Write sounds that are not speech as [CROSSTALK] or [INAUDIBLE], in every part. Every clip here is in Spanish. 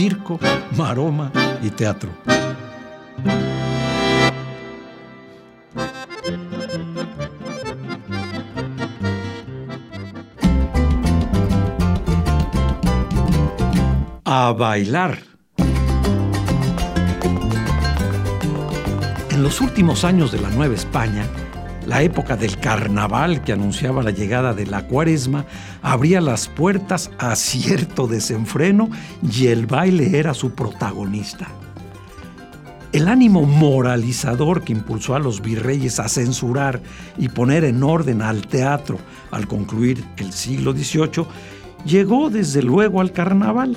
Circo, maroma y teatro. a bailar. En los últimos años de la Nueva España, la época del carnaval que anunciaba la llegada de la cuaresma abría las puertas a cierto desenfreno y el baile era su protagonista. El ánimo moralizador que impulsó a los virreyes a censurar y poner en orden al teatro al concluir el siglo XVIII llegó desde luego al carnaval.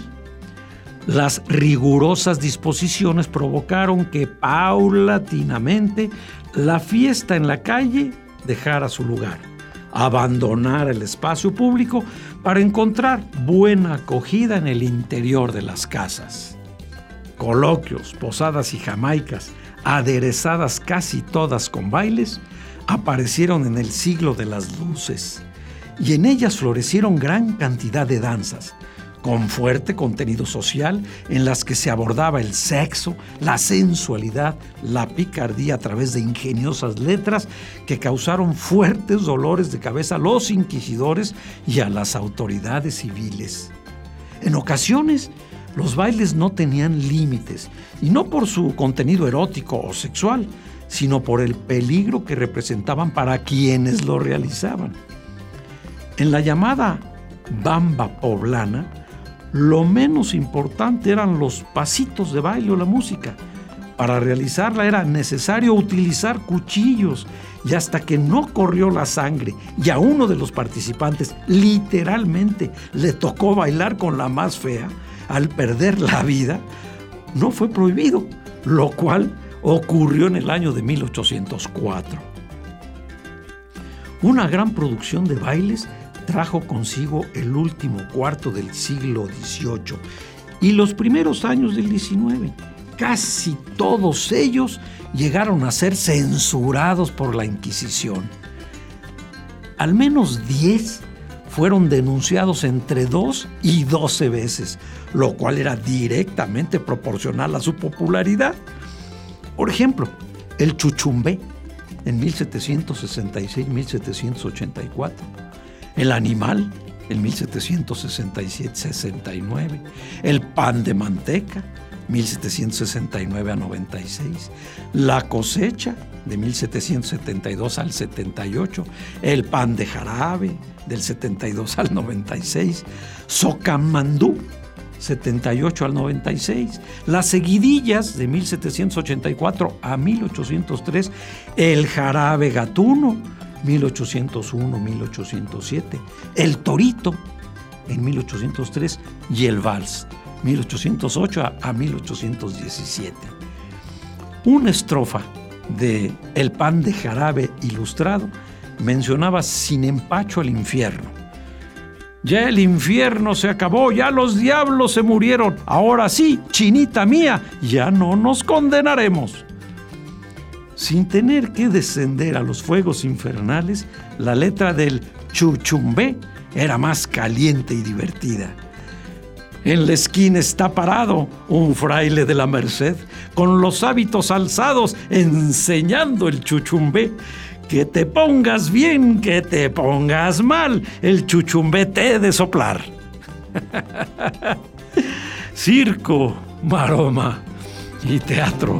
Las rigurosas disposiciones provocaron que paulatinamente la fiesta en la calle dejara su lugar, abandonara el espacio público para encontrar buena acogida en el interior de las casas. Coloquios, posadas y jamaicas, aderezadas casi todas con bailes, aparecieron en el siglo de las luces, y en ellas florecieron gran cantidad de danzas, con fuerte contenido social en las que se abordaba el sexo, la sensualidad, la picardía a través de ingeniosas letras que causaron fuertes dolores de cabeza a los inquisidores y a las autoridades civiles. En ocasiones, los bailes no tenían límites, y no por su contenido erótico o sexual, sino por el peligro que representaban para quienes lo realizaban. En la llamada bamba poblana, lo menos importante eran los pasitos de baile o la música. Para realizarla era necesario utilizar cuchillos y hasta que no corrió la sangre y a uno de los participantes literalmente le tocó bailar con la más fea, al perder la vida, no fue prohibido, lo cual ocurrió en el año de 1804. Una gran producción de bailes trajo consigo el último cuarto del siglo XVIII y los primeros años del XIX. Casi todos ellos llegaron a ser censurados por la Inquisición. Al menos 10 fueron denunciados entre 2 y 12 veces, lo cual era directamente proporcional a su popularidad. Por ejemplo, el chuchumbé en 1766-1784 el animal en 1767-69, el pan de manteca 1769 a 96, la cosecha de 1772 al 78, el pan de jarabe del 72 al 96, Socamandú 78 al 96, las seguidillas de 1784 a 1803, el jarabe gatuno 1801-1807, El Torito en 1803 y El Vals 1808 a 1817. Una estrofa de El pan de jarabe ilustrado mencionaba sin empacho al infierno. Ya el infierno se acabó, ya los diablos se murieron, ahora sí, chinita mía, ya no nos condenaremos. Sin tener que descender a los fuegos infernales, la letra del chuchumbé era más caliente y divertida. En la esquina está parado un fraile de la Merced, con los hábitos alzados, enseñando el chuchumbé. Que te pongas bien, que te pongas mal, el chuchumbé te de soplar. [LAUGHS] Circo, maroma y teatro.